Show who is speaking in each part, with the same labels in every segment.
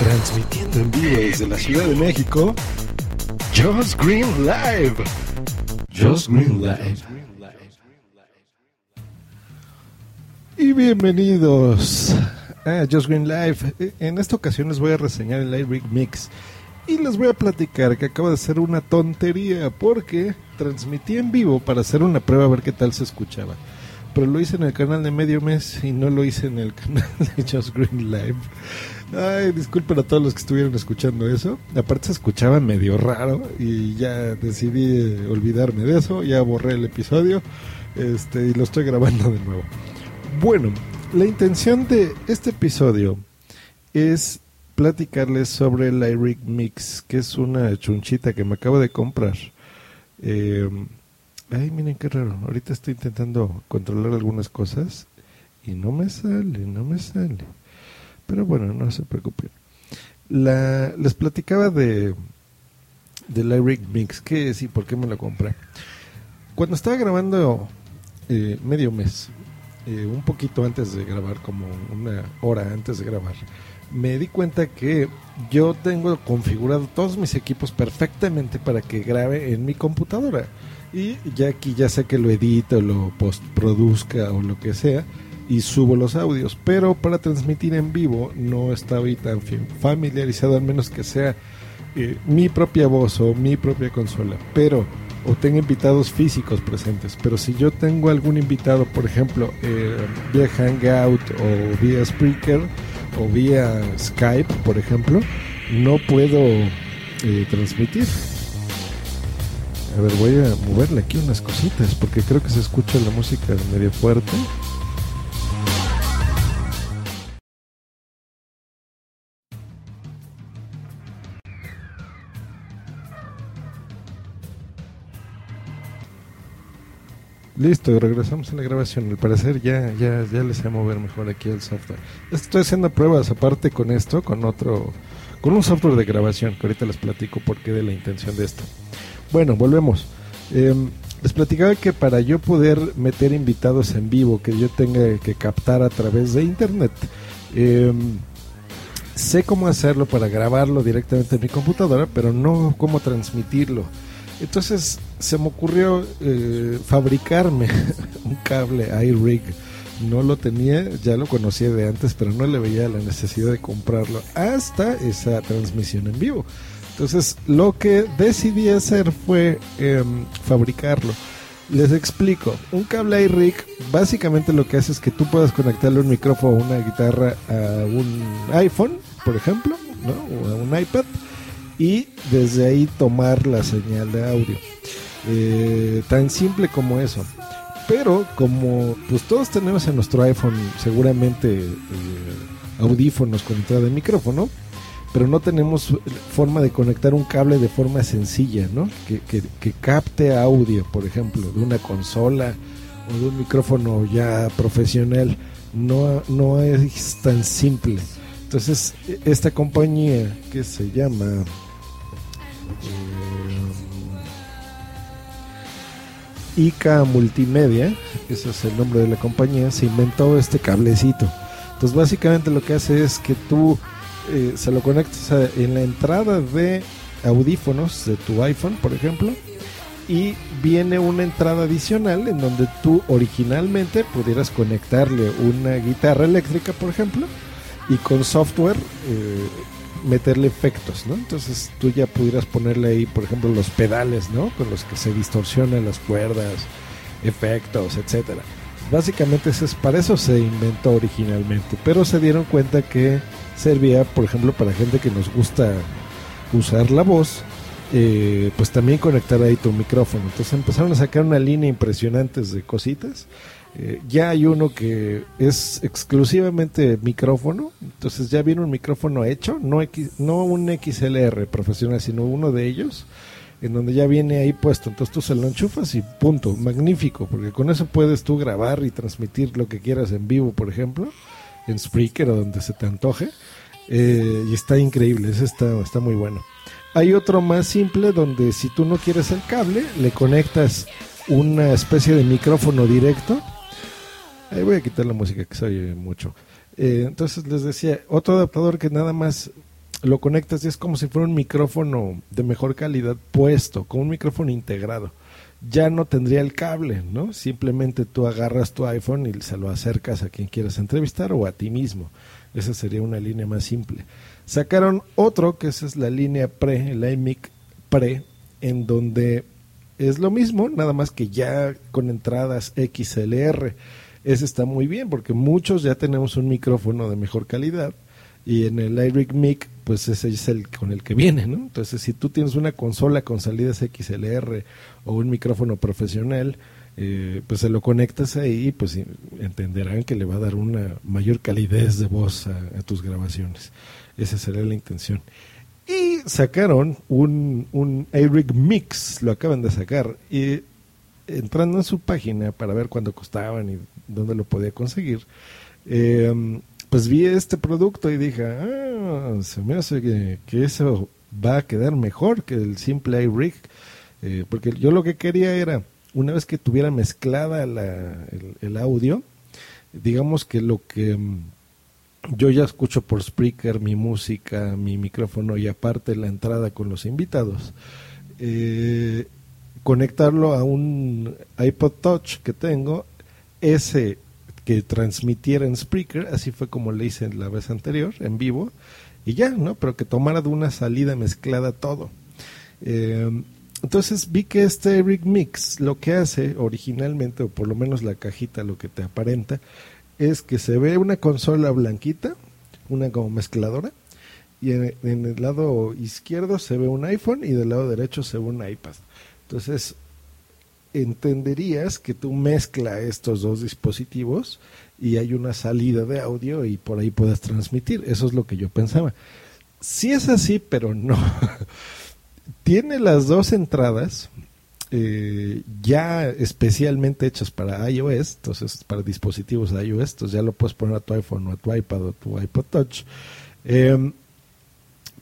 Speaker 1: Transmitiendo en vivo desde la Ciudad de México, Josh Green Live. Josh Green Live. Y bienvenidos a Josh Green Live. En esta ocasión les voy a reseñar el Lyric Mix. Y les voy a platicar que acaba de ser una tontería porque transmití en vivo para hacer una prueba a ver qué tal se escuchaba. Pero lo hice en el canal de Medio Mes y no lo hice en el canal de Just Green Live. Ay, disculpen a todos los que estuvieron escuchando eso. Aparte se escuchaba medio raro y ya decidí olvidarme de eso. Ya borré el episodio este, y lo estoy grabando de nuevo. Bueno, la intención de este episodio es platicarles sobre el Lyric Mix, que es una chunchita que me acabo de comprar. Eh, ay, miren qué raro. Ahorita estoy intentando controlar algunas cosas y no me sale, no me sale. Pero bueno, no se preocupen. La, les platicaba de, de Lyric Mix, qué es y por qué me lo compré. Cuando estaba grabando eh, medio mes, eh, un poquito antes de grabar, como una hora antes de grabar, me di cuenta que yo tengo configurado todos mis equipos perfectamente para que grabe en mi computadora. Y ya aquí ya sé que lo edito, lo postproduzca o lo que sea y subo los audios. Pero para transmitir en vivo no estoy tan familiarizado, al menos que sea eh, mi propia voz o mi propia consola. Pero, o tengo invitados físicos presentes. Pero si yo tengo algún invitado, por ejemplo, eh, vía Hangout o vía Spreaker o vía Skype, por ejemplo, no puedo eh, transmitir. A ver, voy a moverle aquí unas cositas porque creo que se escucha la música medio fuerte. Listo, regresamos a la grabación. Al parecer ya, ya, ya les sé mover mejor aquí el software. Estoy haciendo pruebas aparte con esto, con otro, con un software de grabación, que ahorita les platico por qué de la intención de esto. Bueno, volvemos. Em, les platicaba que para yo poder meter invitados en vivo que yo tenga que captar a través de internet, em, sé cómo hacerlo para grabarlo directamente en mi computadora, pero no cómo transmitirlo. Entonces se me ocurrió eh, fabricarme un cable iRig. No lo tenía, ya lo conocía de antes, pero no le veía la necesidad de comprarlo hasta esa transmisión en vivo. Entonces lo que decidí hacer fue em, fabricarlo. Les explico, un cable iRig básicamente lo que hace es que tú puedas conectarle un micrófono o una guitarra a un iPhone, por ejemplo, o a un iPad y desde ahí tomar la señal de audio. Eh, tan simple como eso. Pero como pues todos tenemos en nuestro iPhone seguramente eh, audífonos con entrada de micrófono, pero no tenemos forma de conectar un cable de forma sencilla, ¿no? Que, que, capte audio, por ejemplo, de una consola o de un micrófono ya profesional. No, no es tan simple. Entonces, esta compañía que se llama eh, ICA Multimedia, ese es el nombre de la compañía, se inventó este cablecito. Entonces básicamente lo que hace es que tú eh, se lo conectas en la entrada de audífonos de tu iPhone, por ejemplo, y viene una entrada adicional en donde tú originalmente pudieras conectarle una guitarra eléctrica, por ejemplo, y con software eh, meterle efectos, ¿no? Entonces tú ya pudieras ponerle ahí, por ejemplo, los pedales, ¿no? Con los que se distorsionan las cuerdas, efectos, etcétera. Básicamente es, para eso se inventó originalmente, pero se dieron cuenta que servía, por ejemplo, para gente que nos gusta usar la voz, eh, pues también conectar ahí tu micrófono. Entonces empezaron a sacar una línea impresionante de cositas. Eh, ya hay uno que es exclusivamente micrófono, entonces ya viene un micrófono hecho, no, X, no un XLR profesional, sino uno de ellos, en donde ya viene ahí puesto, entonces tú se lo enchufas y punto, magnífico, porque con eso puedes tú grabar y transmitir lo que quieras en vivo, por ejemplo, en Spreaker o donde se te antoje, eh, y está increíble, ese está, está muy bueno. Hay otro más simple donde si tú no quieres el cable, le conectas una especie de micrófono directo Ahí voy a quitar la música que se oye mucho. Eh, entonces les decía, otro adaptador que nada más lo conectas y es como si fuera un micrófono de mejor calidad puesto, con un micrófono integrado. Ya no tendría el cable, ¿no? Simplemente tú agarras tu iPhone y se lo acercas a quien quieras entrevistar o a ti mismo. Esa sería una línea más simple. Sacaron otro, que esa es la línea pre, el iMic pre, en donde es lo mismo, nada más que ya con entradas XLR. Ese está muy bien porque muchos ya tenemos un micrófono de mejor calidad y en el iRig pues ese es el con el que viene, ¿no? Entonces si tú tienes una consola con salidas XLR o un micrófono profesional, eh, pues se lo conectas ahí pues entenderán que le va a dar una mayor calidez de voz a, tus grabaciones. Esa sería la intención. Y sacaron un, un Mix, lo acaban de sacar. Y entrando en su página para ver cuánto costaban y dónde lo podía conseguir, eh, pues vi este producto y dije, ah, se me hace que, eso va a quedar mejor que el simple iRig. Eh, porque yo lo que quería era, una vez que tuviera mezclada la, el, audio, digamos que lo que mm, yo ya escucho por Spreaker mi música, mi micrófono y aparte la entrada con los invitados, eh, conectarlo a un iPod Touch que tengo, ese que transmitiera en Spreaker, así fue como le hice la vez anterior, en vivo, y ya, ¿no? Pero que tomara de una salida mezclada todo. Eh, entonces vi que este Rig Mix lo que hace originalmente, o por lo menos la cajita lo que te aparenta, es que se ve una consola blanquita, una como mezcladora, y en, el lado izquierdo se ve un iPhone y del lado derecho se ve un iPad. Entonces, entenderías que tú mezcla estos dos dispositivos y hay una salida de audio y por ahí puedas transmitir. Eso es lo que yo pensaba. Sí es así, pero no. Tiene las dos entradas eh, ya especialmente hechas para iOS, entonces para dispositivos de iOS, entonces ya lo puedes poner a tu iPhone o a tu iPad o a tu iPod Touch. Em,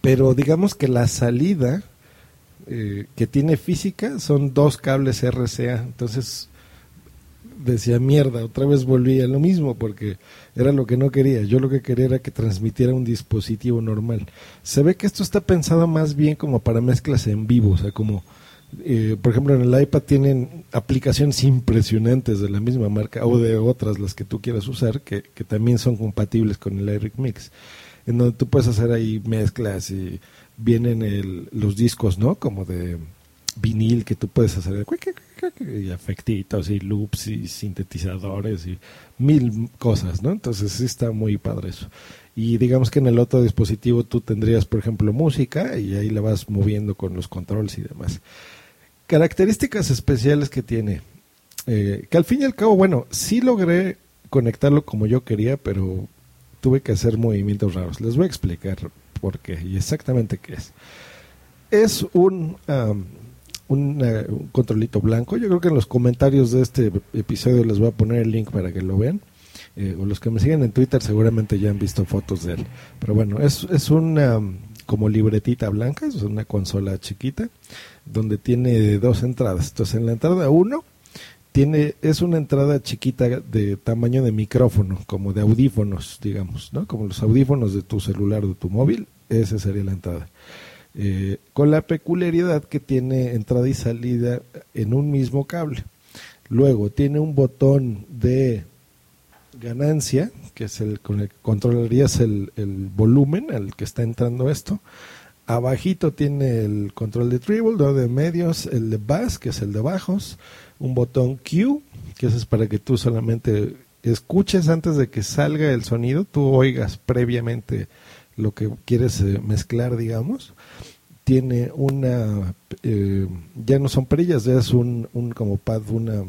Speaker 1: pero digamos que la salida eh, que tiene física son dos cables RCA, entonces decía mierda, otra vez volví a lo mismo porque era lo que no quería. Yo lo que quería era que transmitiera un dispositivo normal. Se ve que esto está pensado más bien como para mezclas en vivo, o sea, como eh, por ejemplo, en el iPad tienen aplicaciones impresionantes de la misma marca o de otras, las que tú quieras usar, que, también son compatibles con el iRig Mix, en donde tú puedes hacer ahí mezclas y vienen el, los discos, ¿no? Como de vinil que tú puedes hacer y afectitos y loops y sintetizadores y mil cosas, ¿no? Entonces sí está muy padre eso. Y digamos que en el otro dispositivo tú tendrías, por ejemplo, música y ahí la vas moviendo con los controles y demás características especiales que tiene. Eh, que al fin y al cabo, bueno, sí logré conectarlo como yo quería, pero tuve que hacer movimientos raros. Les voy a explicar por qué y exactamente qué es. Es un, un, controlito blanco. Yo creo que en los comentarios de este episodio les voy a poner el link para que lo vean. Eh, o los que me siguen en Twitter seguramente ya han visto fotos de él. Pero bueno, es, es una como libretita blanca, es una consola chiquita donde tiene dos entradas. Entonces, en la entrada 1 tiene es una entrada chiquita de tamaño de micrófono, como de audífonos, digamos, ¿no? Como los audífonos de tu celular o de tu móvil, esa sería la entrada. Eh, con la peculiaridad que tiene entrada y salida en un mismo cable. Luego tiene un botón de ganancia, que es el con el que controlarías el, volumen al que está entrando esto. Abajito tiene el control de treble, de medios, el de bass, que es el de bajos, un botón Q, que es para que tú solamente escuches antes de que salga el sonido, tú oigas previamente lo que quieres eh, mezclar, digamos. Tiene una, eh, ya no son perillas, ya es un, un como pad, una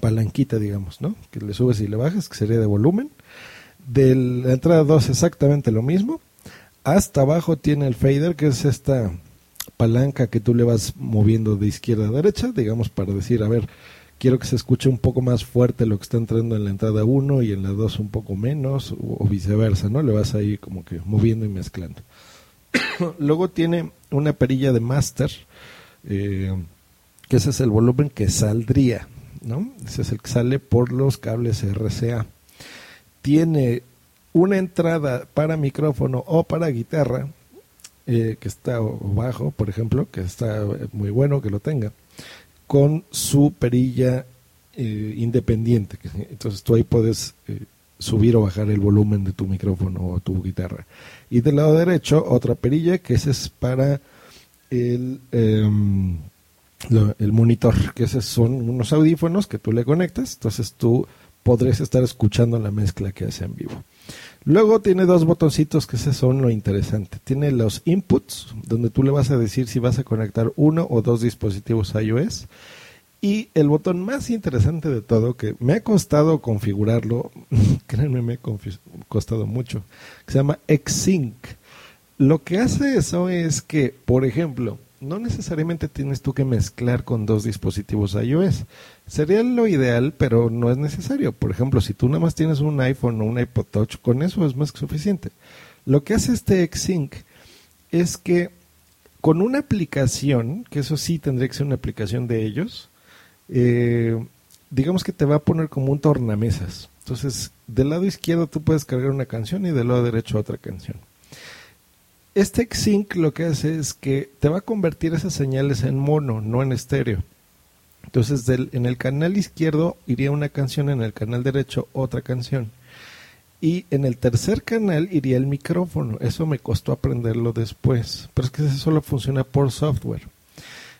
Speaker 1: palanquita, digamos, ¿no? Que le subes y le bajas, que sería de volumen. De la entrada 2 exactamente lo mismo hasta abajo tiene el fader, que es esta palanca que tú le vas moviendo de izquierda a derecha, digamos para decir, a ver, quiero que se escuche un poco más fuerte lo que está entrando en la entrada 1 y en la 2 un poco menos, o, viceversa, ¿no? Le vas ahí como que moviendo y mezclando. Luego tiene una perilla de master, eh, que ese es el volumen que saldría, ¿no? Ese es el que sale por los cables RCA. Tiene una entrada para micrófono o para guitarra eh, que está bajo, por ejemplo, que está muy bueno que lo tenga, con su perilla eh, independiente. Entonces tú ahí puedes eh, subir o bajar el volumen de tu micrófono o tu guitarra. Y del lado derecho, otra perilla que esa es para el, em, el monitor, que esos son unos audífonos que tú le conectas, entonces tú podrás estar escuchando la mezcla que hace en vivo. Luego tiene dos botoncitos que son lo interesante. Tiene los inputs, donde tú le vas a decir si vas a conectar uno o dos dispositivos iOS. Y el botón más interesante de todo, que me ha costado configurarlo, créanme, me ha costado mucho, que se llama Xsync. Lo que hace eso es que, por ejemplo, no necesariamente tienes tú que mezclar con dos dispositivos iOS. Sería lo ideal, pero no es necesario. Por ejemplo, si tú nada más tienes un iPhone o un iPod Touch, con eso es más que suficiente. Lo que hace este Xsync es que con una aplicación, que eso sí tendría que ser una aplicación de ellos, eh, digamos que te va a poner como un tornamesas. Entonces, del lado izquierdo tú puedes cargar una canción y del lado derecho otra canción. Este Xsync lo que hace es que te va a convertir esas señales en mono, no en estéreo. Entonces, en el canal izquierdo iría una canción, en el canal derecho otra canción. Y en el tercer canal iría el micrófono. Eso me costó aprenderlo después. Pero es que eso solo funciona por software.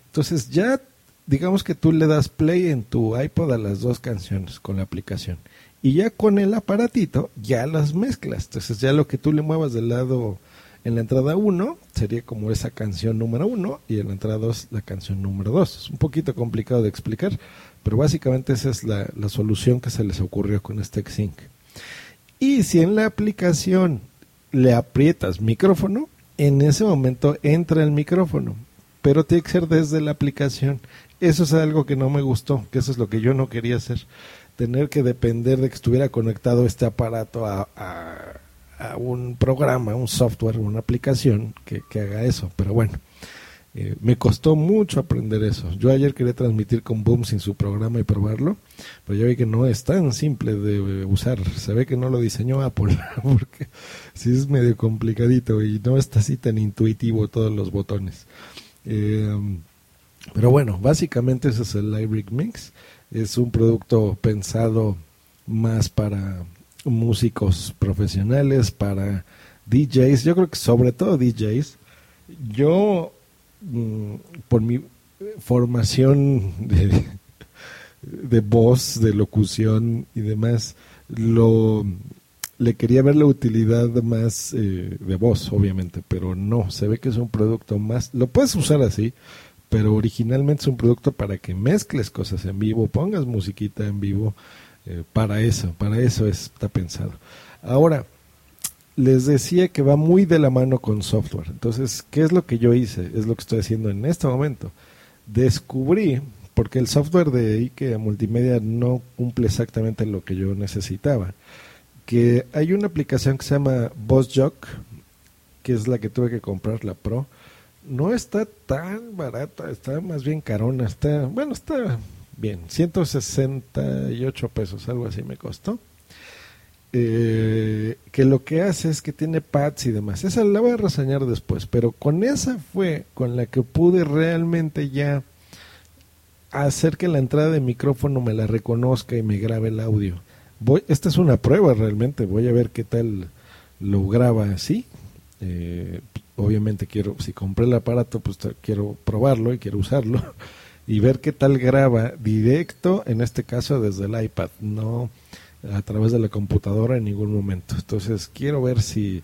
Speaker 1: Entonces, ya digamos que tú le das play en tu iPod a las dos canciones con la aplicación. Y ya con el aparatito, ya las mezclas. Entonces, ya lo que tú le muevas del lado en la entrada 1 sería como esa canción número 1 y en la entrada 2 la canción número 2. Es un poquito complicado de explicar, pero básicamente esa es la, solución que se les ocurrió con este Xync. Y si en la aplicación le aprietas micrófono, en ese momento entra el micrófono, pero tiene que ser desde la aplicación. Eso es algo que no me gustó, que eso es lo que yo no quería hacer, tener que depender de que estuviera conectado este aparato a a un programa, un software, una aplicación que, haga eso. Pero bueno, eh, me costó mucho aprender eso. Yo ayer quería transmitir con Boom sin su programa y probarlo, pero ya vi que no es tan simple de usar. Se ve que no lo diseñó Apple, porque sí es medio complicadito y no está así tan intuitivo todos los botones. Eh, pero bueno, básicamente ese es el Library Mix. Es un producto pensado más para músicos profesionales, para DJs, yo creo que sobre todo DJs. Yo, mm, por mi formación de, de voz, de locución y demás, lo le quería ver la utilidad más eh, de voz, obviamente, pero no, se ve que es un producto más, lo puedes usar así, pero originalmente es un producto para que mezcles cosas en vivo, pongas musiquita en vivo, eh, para eso, para eso está pensado. Ahora, les decía que va muy de la mano con software. Entonces, ¿qué es lo que yo hice? Es lo que estoy haciendo en este momento. Descubrí, porque el software de IKEA Multimedia no cumple exactamente lo que yo necesitaba, que hay una aplicación que se llama BossJock, que es la que tuve que comprar, la Pro. No está tan barata, está más bien carona, está, bueno, está Bien, 168 pesos, algo así me costó. Eh, que lo que hace es que tiene pads y demás. Esa la voy a reseñar después, pero con esa fue con la que pude realmente ya hacer que la entrada de micrófono me la reconozca y me grabe el audio. Voy, esta es una prueba realmente, voy a ver qué tal lo graba así. Eh, obviamente quiero, si compré el aparato, pues quiero probarlo y quiero usarlo. Y ver qué tal graba directo, en este caso desde el iPad, no a través de la computadora en ningún momento. Entonces quiero ver si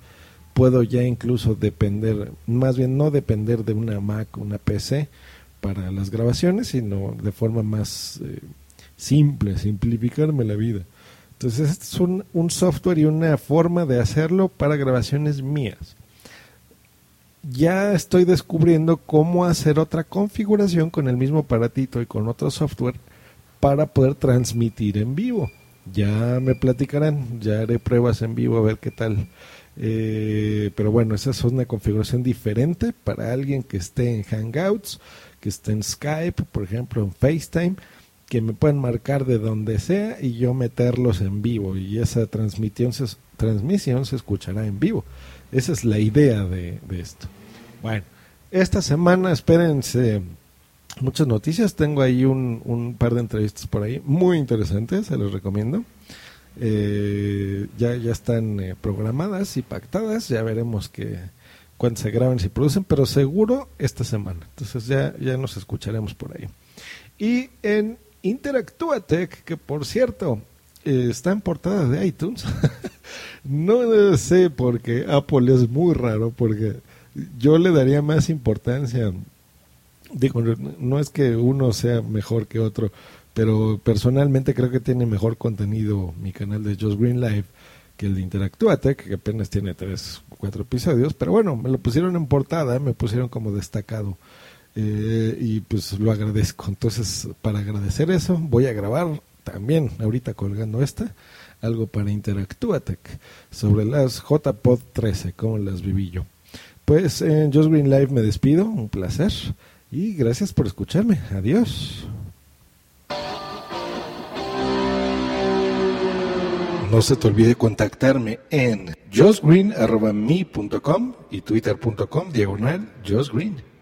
Speaker 1: puedo ya incluso depender, más bien no depender de una Mac, una PC para las grabaciones, sino de forma más eh, simple, simplificarme la vida. Entonces es un, un software y una forma de hacerlo para grabaciones mías ya estoy descubriendo cómo hacer otra configuración con el mismo aparatito y con otro software para poder transmitir en vivo. Ya me platicarán, ya haré pruebas en vivo a ver qué tal. Eh, pero bueno, esa es una configuración diferente para alguien que esté en Hangouts, que esté en Skype, por ejemplo, en FaceTime, que me puedan marcar de donde sea y yo meterlos en vivo y esa transmisión se, transmisión se escuchará en vivo. Esa es la idea de, esto. Bueno, esta semana espérense muchas noticias. Tengo ahí un, un par de entrevistas por ahí muy interesantes, se los recomiendo. Eh, ya, ya están eh, programadas y pactadas, ya veremos que cuándo se graban, si producen, pero seguro esta semana. Entonces ya, ya nos escucharemos por ahí. Y en Interactuatec, que por cierto está en portada de iTunes, no sé porque Apple es muy raro, porque yo le daría más importancia. Digo, no es que uno sea mejor que otro, pero personalmente creo que tiene mejor contenido mi canal de Just Green Live que el de Interactuate, que apenas tiene tres, cuatro episodios, pero bueno, me lo pusieron en portada, me pusieron como destacado eh, y pues lo agradezco. Entonces, para agradecer eso, voy a grabar también, ahorita colgando esta, algo para Interactuatec sobre las JPod 13, como las viví yo. Pues en Just Green Live me despido, un placer y gracias por escucharme. Adiós. No se te olvide contactarme en josgreen.me.com y twitter.com diagonal josgreen.